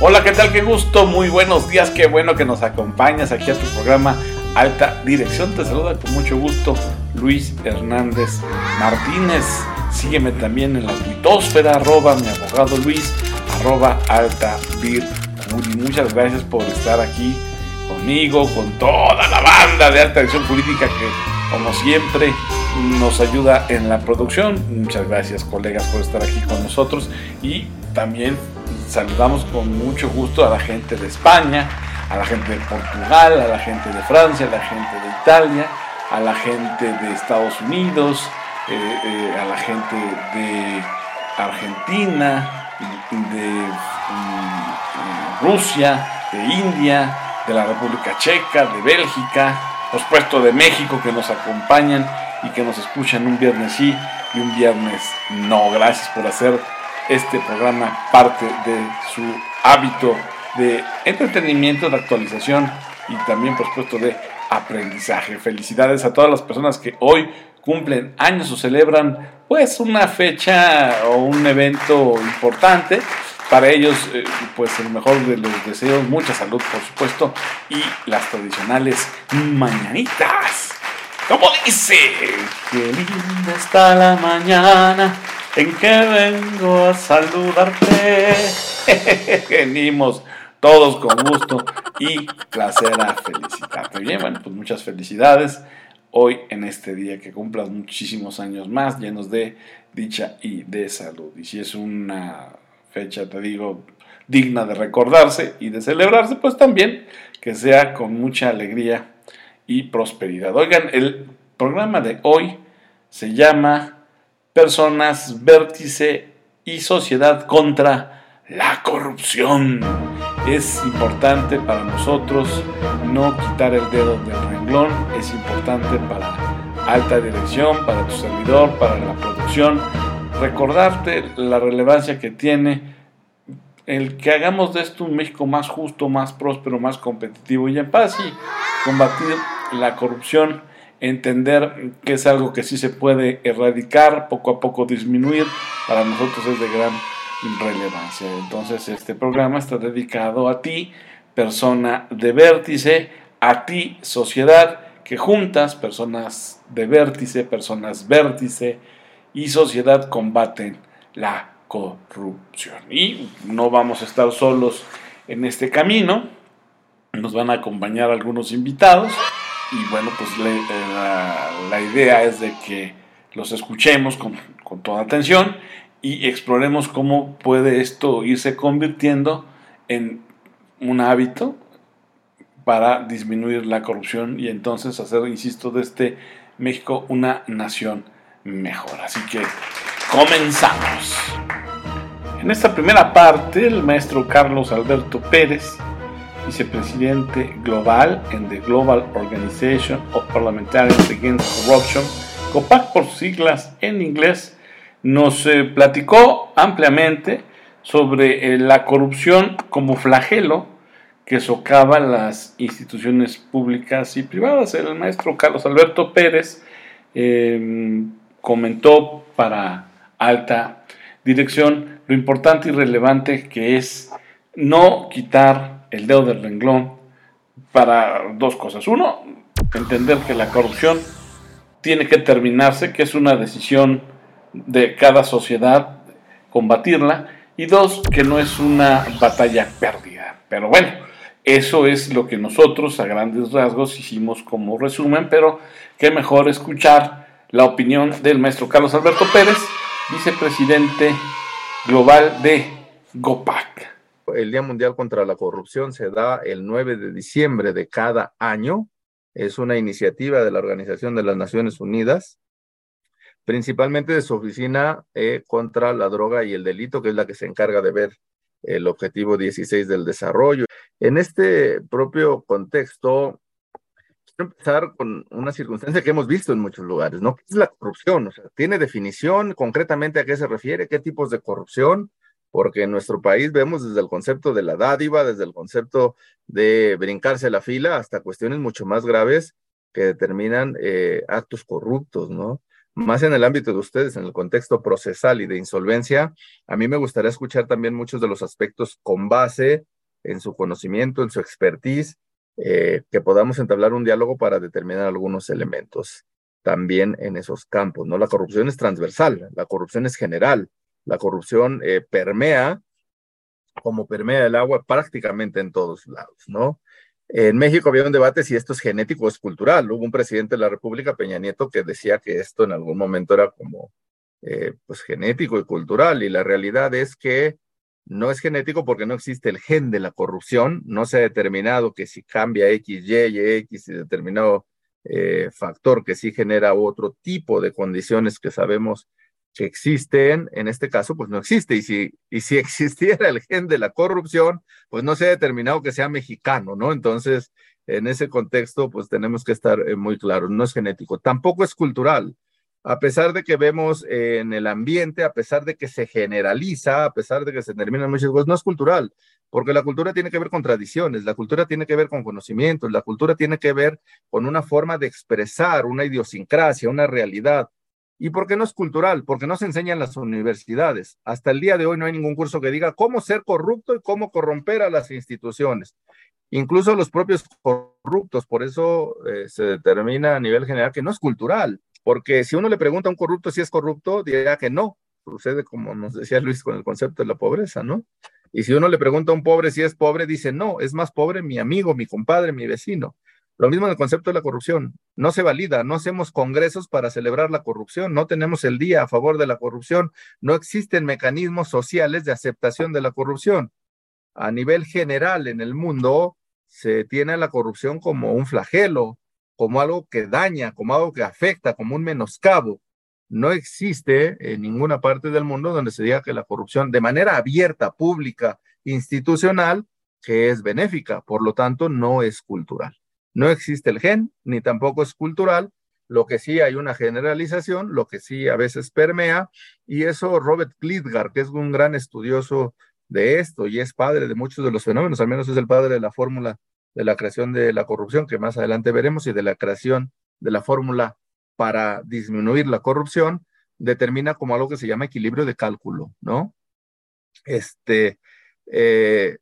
Hola, ¿qué tal? Qué gusto, muy buenos días, qué bueno que nos acompañas aquí a tu programa Alta Dirección. Te saluda con mucho gusto Luis Hernández Martínez. Sígueme también en la tuitosfera, arroba mi abogado Luis, arroba alta vir. Muchas gracias por estar aquí conmigo, con toda la banda de Alta Dirección Política que, como siempre, nos ayuda en la producción. Muchas gracias, colegas, por estar aquí con nosotros. Y también saludamos con mucho gusto a la gente de España, a la gente de Portugal, a la gente de Francia, a la gente de Italia, a la gente de Estados Unidos, eh, eh, a la gente de Argentina, de mm, Rusia, de India, de la República Checa, de Bélgica, por supuesto de México que nos acompañan y que nos escuchan un viernes sí y un viernes no. Gracias por hacer este programa parte de su hábito de entretenimiento, de actualización y también, por supuesto, de aprendizaje. Felicidades a todas las personas que hoy cumplen años o celebran pues una fecha o un evento importante. Para ellos, eh, pues el mejor de los deseos, mucha salud por supuesto y las tradicionales mañanitas. Como dice, qué linda está la mañana en que vengo a saludarte. Venimos todos con gusto y placer a felicitarte. Bien, bueno, pues muchas felicidades hoy en este día que cumplas muchísimos años más llenos de dicha y de salud. Y si es una fecha, te digo, digna de recordarse y de celebrarse, pues también que sea con mucha alegría y prosperidad. Oigan, el programa de hoy se llama personas, vértice y sociedad contra la corrupción. Es importante para nosotros no quitar el dedo del renglón, es importante para alta dirección, para tu servidor, para la producción, recordarte la relevancia que tiene el que hagamos de esto un México más justo, más próspero, más competitivo y en paz y combatir la corrupción entender que es algo que sí se puede erradicar, poco a poco disminuir, para nosotros es de gran relevancia. Entonces este programa está dedicado a ti, persona de vértice, a ti, sociedad, que juntas, personas de vértice, personas vértice y sociedad combaten la corrupción. Y no vamos a estar solos en este camino, nos van a acompañar algunos invitados y bueno, pues la, idea es de que los escuchemos con, con, toda atención y exploremos cómo puede esto irse convirtiendo en un hábito para disminuir la corrupción y entonces hacer, insisto, de este México una nación mejor. Así que comenzamos. En esta primera parte, el maestro Carlos Alberto Pérez vicepresidente global en the Global Organization of Parliamentarians Against Corruption, COPAC por siglas en inglés, nos eh, platicó ampliamente sobre eh, la corrupción como flagelo que socava las instituciones públicas y privadas. El maestro Carlos Alberto Pérez em, comentó para alta dirección lo importante y relevante que es no quitar el dedo del renglón para dos cosas. Uno, entender que la corrupción tiene que terminarse, que es una decisión de cada sociedad combatirla. Y dos, que no es una batalla perdida. Pero bueno, eso es lo que nosotros a grandes rasgos hicimos como resumen, pero qué mejor escuchar la opinión del maestro Carlos Alberto Pérez, vicepresidente global de GOPAC el Día Mundial contra la Corrupción se da el 9 de diciembre de cada año. Es una iniciativa de la Organización de las Naciones Unidas, principalmente de su oficina eh, contra la droga y el delito, que es la que se encarga de ver el objetivo 16 del desarrollo. En este propio contexto, quiero empezar con una circunstancia que hemos visto en muchos lugares, ¿no? ¿Qué es la corrupción? O sea, ¿tiene definición concretamente a qué se refiere? ¿Qué tipos de corrupción? Porque en nuestro país vemos desde el concepto de la dádiva, desde el concepto de brincarse la fila, hasta cuestiones mucho más graves que determinan eh, actos corruptos, ¿no? más en el ámbito de ustedes, en el contexto procesal y de insolvencia, a mí me gustaría escuchar también muchos de los aspectos con base en su conocimiento, en su expertise, eh, que podamos entablar un diálogo para determinar algunos elementos también en esos campos, ¿no? La corrupción es transversal, la corrupción es general, la corrupción eh, permea, como permea el agua prácticamente en todos lados, ¿no? En México había un debate si esto es genético o es cultural. Hubo un presidente de la República, Peña Nieto, que decía que esto en algún momento era como eh, pues genético y cultural. Y la realidad es que no es genético porque no existe el gen de la corrupción. No se ha determinado que si cambia X, Y, y X y determinado eh, factor que sí genera otro tipo de condiciones que sabemos que existen, en este caso, pues no existe. Y si, y si existiera el gen de la corrupción, pues no se ha determinado que sea mexicano, ¿no? Entonces, en ese contexto, pues tenemos que estar eh, muy claros, no es genético, tampoco es cultural. A pesar de que vemos en el ambiente, a pesar de que se generaliza, a pesar de que se terminan muchas cosas, no es cultural, porque la cultura tiene que ver con tradiciones, la cultura tiene que ver con conocimientos, la cultura tiene que ver con una forma de expresar una idiosincrasia, una realidad. ¿Y por qué no es cultural? Porque no se enseña en las universidades. Hasta el día de hoy no hay ningún curso que diga cómo ser corrupto y cómo corromper a las instituciones. Incluso los propios corruptos, por eso eh, se determina a nivel general que no es cultural, porque si uno le pregunta a un corrupto si es corrupto, dirá que no. Sucede como nos decía Luis con el concepto de la pobreza, ¿no? Y si uno le pregunta a un pobre si es pobre, dice, no, es más pobre mi amigo, mi compadre, mi vecino. Lo mismo en el concepto de la corrupción. No se valida, no hacemos congresos para celebrar la corrupción, no tenemos el día a favor de la corrupción, no existen mecanismos sociales de aceptación de la corrupción. A nivel general en el mundo se tiene la corrupción como un flagelo, como algo que daña, como algo que afecta, como un menoscabo. No existe en ninguna parte del mundo donde se diga que la corrupción de manera abierta, pública, institucional, que es benéfica, por lo tanto no es cultural. No existe el gen, ni tampoco es cultural, lo que sí hay una generalización, lo que sí a veces permea, y eso Robert Klitgar, que es un gran estudioso de esto y es padre de muchos de los fenómenos, al menos es el padre de la fórmula de la creación de la corrupción, que más adelante veremos, y de la creación de la fórmula para disminuir la corrupción, determina como algo que se llama equilibrio de cálculo, ¿no? Este, eh,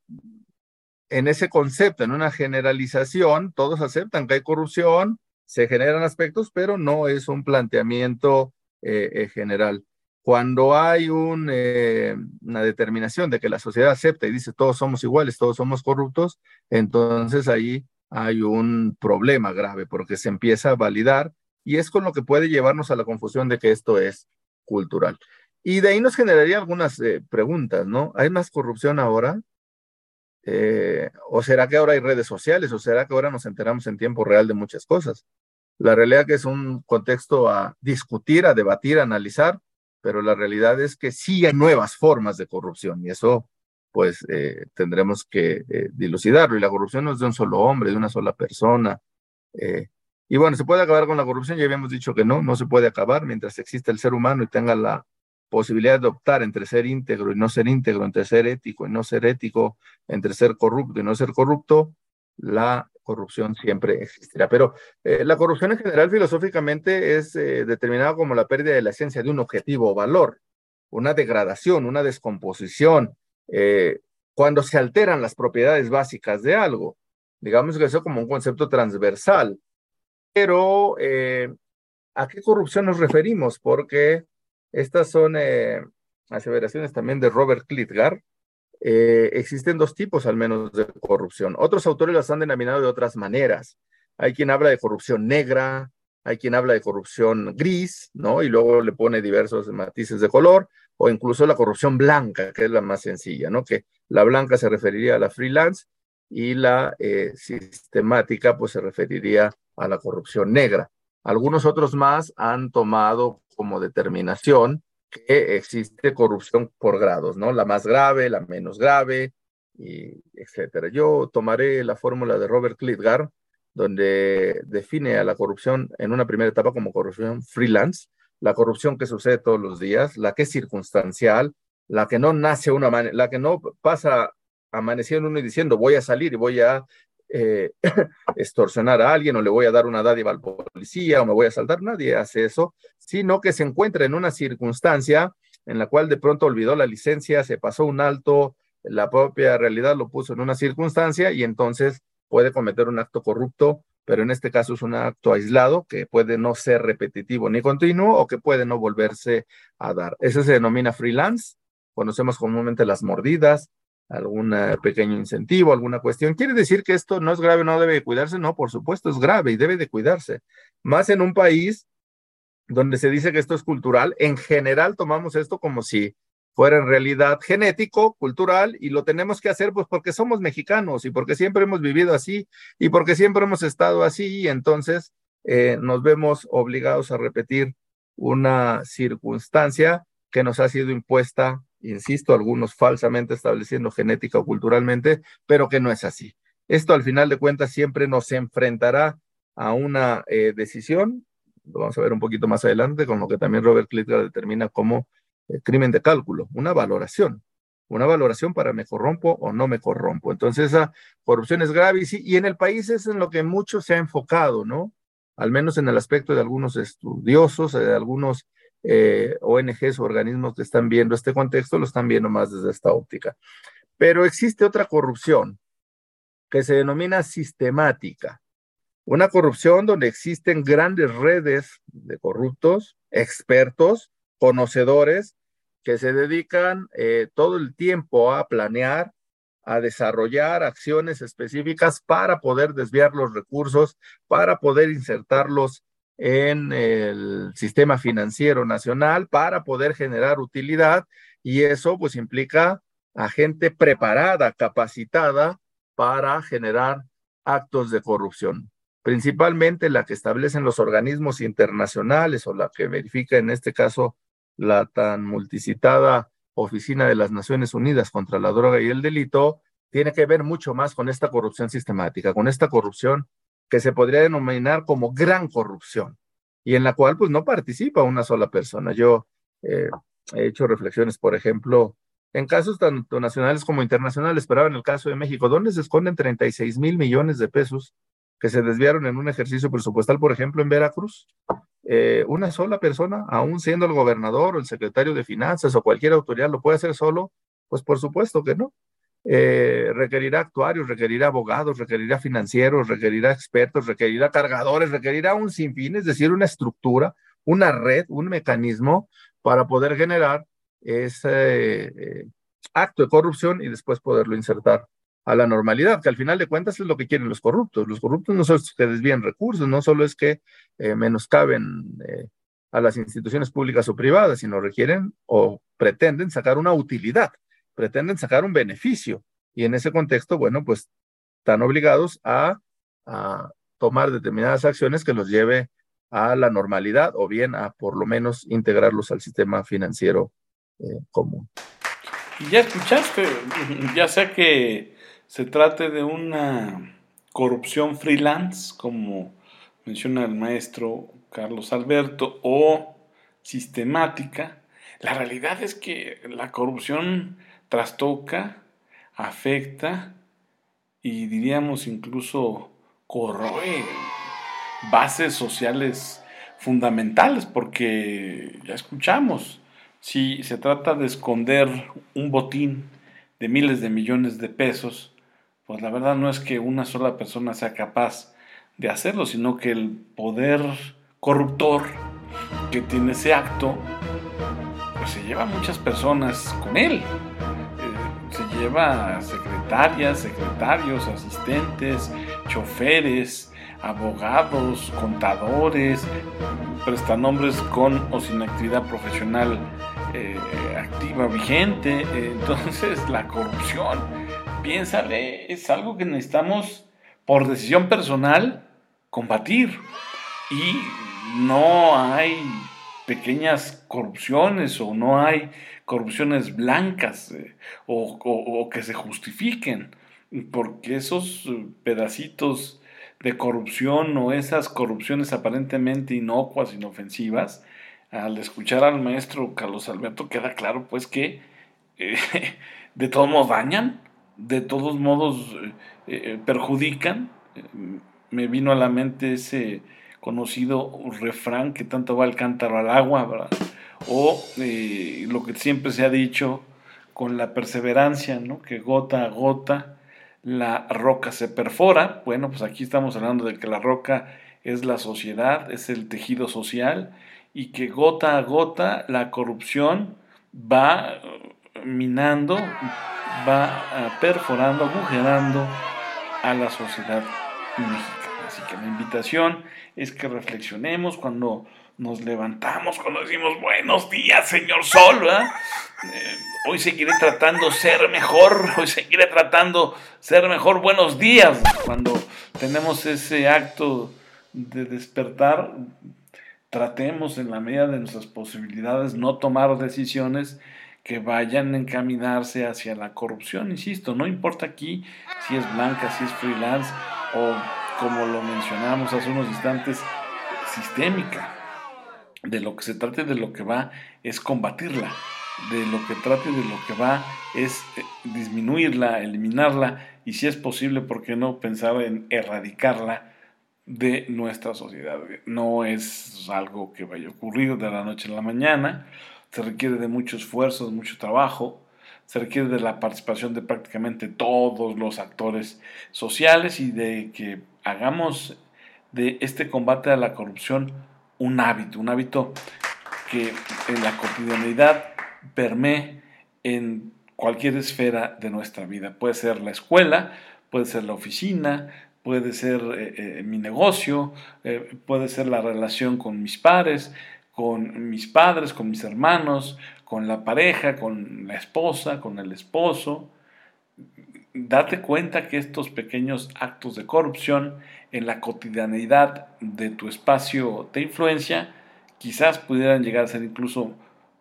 en ese concepto, en una generalización, todos aceptan que hay corrupción, se generan aspectos, pero no es un planteamiento eh, eh, general. Cuando hay eh, una determinación de que la sociedad acepta y dice todos somos iguales, todos somos corruptos, entonces ahí hay un problema grave porque se empieza a validar y es con lo que puede llevarnos a la confusión de que esto es cultural. Y de ahí nos generaría algunas preguntas, ¿no? ¿Hay más corrupción ahora? Eh, ¿O será que ahora hay redes sociales? ¿O será que ahora nos enteramos en tiempo real de muchas cosas? La realidad que es un contexto a discutir, a debatir, a analizar, pero la realidad es que sí hay nuevas formas de corrupción y eso pues eh, tendremos que eh, dilucidarlo. Y la corrupción no es de un solo hombre, de una sola persona. y bueno, ¿se puede acabar con la corrupción? Ya habíamos dicho que no, no se puede acabar mientras exista el ser humano y tenga la posibilidad de optar entre ser íntegro y no ser íntegro, entre ser ético y no ser ético, entre ser corrupto y no ser corrupto, la corrupción siempre existirá. Pero eh, la corrupción en general filosóficamente es eh, determinada como la pérdida de la esencia de un objetivo o valor, una degradación, una descomposición, eh, cuando se alteran las propiedades básicas de algo. Digamos que eso como un concepto transversal. Pero, ¿a qué corrupción nos referimos? Porque estas son eh, aseveraciones también de Robert Klitgar. Eh, existen dos tipos al menos de corrupción. Otros autores las han denominado de otras maneras. Hay quien habla de corrupción negra, hay quien habla de corrupción gris, ¿no? Y luego le pone diversos matices de color, o incluso la corrupción blanca, que es la más sencilla, ¿no? Que la blanca se referiría a la freelance y la eh, sistemática, pues se referiría a la corrupción negra. Algunos otros más han tomado como determinación que existe corrupción por grados, ¿no? La más grave, la menos grave, y etcétera. Yo tomaré la fórmula de Robert Klitgar, donde define a la corrupción en una primera etapa como corrupción freelance, la corrupción que sucede todos los días, la que es circunstancial, la que no nace una la que no pasa amaneciendo uno y diciendo voy a salir y voy a eh, extorsionar a alguien o le voy a dar una dádiva al policía o me voy a saltar, nadie hace eso, sino que se encuentra en una circunstancia en la cual de pronto olvidó la licencia, se pasó un alto, la propia realidad lo puso en una circunstancia y entonces puede cometer un acto corrupto, pero en este caso es un acto aislado que puede no ser repetitivo ni continuo o que puede no volverse a dar. Eso se denomina freelance, conocemos comúnmente las mordidas, algún pequeño incentivo, alguna cuestión. ¿Quiere decir que esto no es grave, no debe de cuidarse? No, por supuesto, es grave y debe de cuidarse. Más en un país donde se dice que esto es cultural, en general tomamos esto como si fuera en realidad genético, cultural, y lo tenemos que hacer pues porque somos mexicanos y porque siempre hemos vivido así y porque siempre hemos estado así y entonces eh, nos vemos obligados a repetir una circunstancia que nos ha sido impuesta insisto, algunos falsamente estableciendo genética o culturalmente, pero que no es así. Esto al final de cuentas siempre nos enfrentará a una eh, decisión, lo vamos a ver un poquito más adelante, con lo que también Robert Klitgar determina como eh, crimen de cálculo, una valoración, una valoración para me corrompo o no me corrompo. Entonces esa corrupción es grave y, y en el país es en lo que mucho se ha enfocado, ¿no? Al menos en el aspecto de algunos estudiosos, de algunos eh, ONGs o organismos que están viendo este contexto lo están viendo más desde esta óptica. Pero existe otra corrupción que se denomina sistemática. Una corrupción donde existen grandes redes de corruptos, expertos, conocedores, que se dedican eh, todo el tiempo a planear, a desarrollar acciones específicas para poder desviar los recursos, para poder insertarlos en el sistema financiero nacional para poder generar utilidad y eso pues implica a gente preparada, capacitada para generar actos de corrupción, principalmente la que establecen los organismos internacionales o la que verifica en este caso la tan multicitada Oficina de las Naciones Unidas contra la Droga y el Delito, tiene que ver mucho más con esta corrupción sistemática, con esta corrupción que se podría denominar como gran corrupción y en la cual pues no participa una sola persona. Yo eh, he hecho reflexiones, por ejemplo, en casos tanto nacionales como internacionales, pero en el caso de México, ¿dónde se esconden 36 mil millones de pesos que se desviaron en un ejercicio presupuestal, por ejemplo, en Veracruz? Eh, una sola persona, aún siendo el gobernador o el secretario de finanzas o cualquier autoridad, ¿lo puede hacer solo? Pues por supuesto que no. Eh, requerirá actuarios, requerirá abogados, requerirá financieros, requerirá expertos, requerirá cargadores, requerirá un sinfín, es decir, una estructura, una red, un mecanismo para poder generar ese eh, acto de corrupción y después poderlo insertar a la normalidad, que al final de cuentas es lo que quieren los corruptos. Los corruptos no solo es que desvíen recursos, no solo es que eh, menoscaben a las instituciones públicas o privadas, sino requieren o pretenden sacar una utilidad pretenden sacar un beneficio y en ese contexto, bueno, pues están obligados a, tomar determinadas acciones que los lleve a la normalidad o bien a por lo menos integrarlos al sistema financiero eh, común. Y ya escuchaste, ya sea que se trate de una corrupción freelance, como menciona el maestro Carlos Alberto, o sistemática, la realidad es que la corrupción trastoca, afecta y diríamos incluso corroe bases sociales fundamentales, porque ya escuchamos, si se trata de esconder un botín de miles de millones de pesos, pues la verdad no es que una sola persona sea capaz de hacerlo, sino que el poder corruptor que tiene ese acto, pues se lleva a muchas personas con él lleva secretarias, secretarios, asistentes, choferes, abogados, contadores, prestanombres con o sin actividad profesional eh, activa, vigente. Entonces la corrupción, piénsale, es algo que necesitamos por decisión personal combatir. Y no hay pequeñas corrupciones o no hay corrupciones blancas eh, o, que se justifiquen, porque esos eh, pedacitos de corrupción o esas corrupciones aparentemente inocuas, inofensivas, al escuchar al maestro Carlos Alberto queda claro pues que eh, de todos modos dañan, de todos modos perjudican. Me vino a la mente ese conocido refrán que tanto va el cántaro al agua, o lo que siempre se ha dicho con la perseverancia, ¿no? que gota a gota la roca se perfora. Bueno, pues aquí estamos hablando de que la roca es la sociedad, es el tejido social y que gota a gota la corrupción va eh, minando, va eh, perforando, agujerando a la sociedad mexicana. Así que la invitación es que reflexionemos cuando nos levantamos, cuando decimos buenos días, señor Sol, eh, hoy seguiré tratando ser mejor, hoy seguiré tratando ser mejor, buenos días. Cuando tenemos ese acto de despertar, tratemos en la medida de nuestras posibilidades no tomar decisiones que vayan a encaminarse hacia la corrupción, insisto, no importa aquí si es blanca, si es freelance o como lo mencionamos hace unos instantes, sistémica. De lo que se trate de lo que va es combatirla, de lo que trate de lo que va es eh, disminuirla, eliminarla y si es posible, ¿por qué no pensar en erradicarla de nuestra sociedad? No es algo que vaya a ocurrir de la noche a la mañana, se requiere de mucho esfuerzo, de mucho trabajo, se requiere de la participación de prácticamente todos los actores sociales y de que hagamos de este combate a la corrupción un hábito, un hábito que en la cotidianidad permee en cualquier esfera de nuestra vida. Puede ser la escuela, puede ser la oficina, puede ser eh, eh, mi negocio, eh, puede ser la relación con mis pares, con mis padres, con mis hermanos, con la pareja, con la esposa, con el esposo. Date cuenta que estos pequeños actos de corrupción en la cotidianidad de tu espacio de influencia, quizás pudieran llegar a ser incluso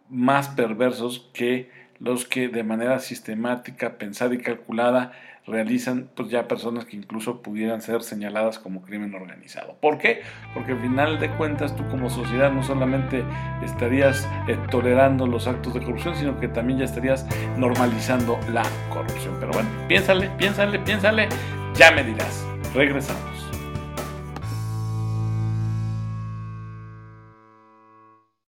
más perversos que los que de manera sistemática, pensada y calculada realizan pues ya personas que incluso pudieran ser señaladas como crimen organizado. ¿Por qué? Porque al final de cuentas tú como sociedad no solamente estarías eh, tolerando los actos de corrupción, sino que también ya estarías normalizando la corrupción. Pero bueno, piénsale, piénsale, piénsale, ya me dirás. Regresamos.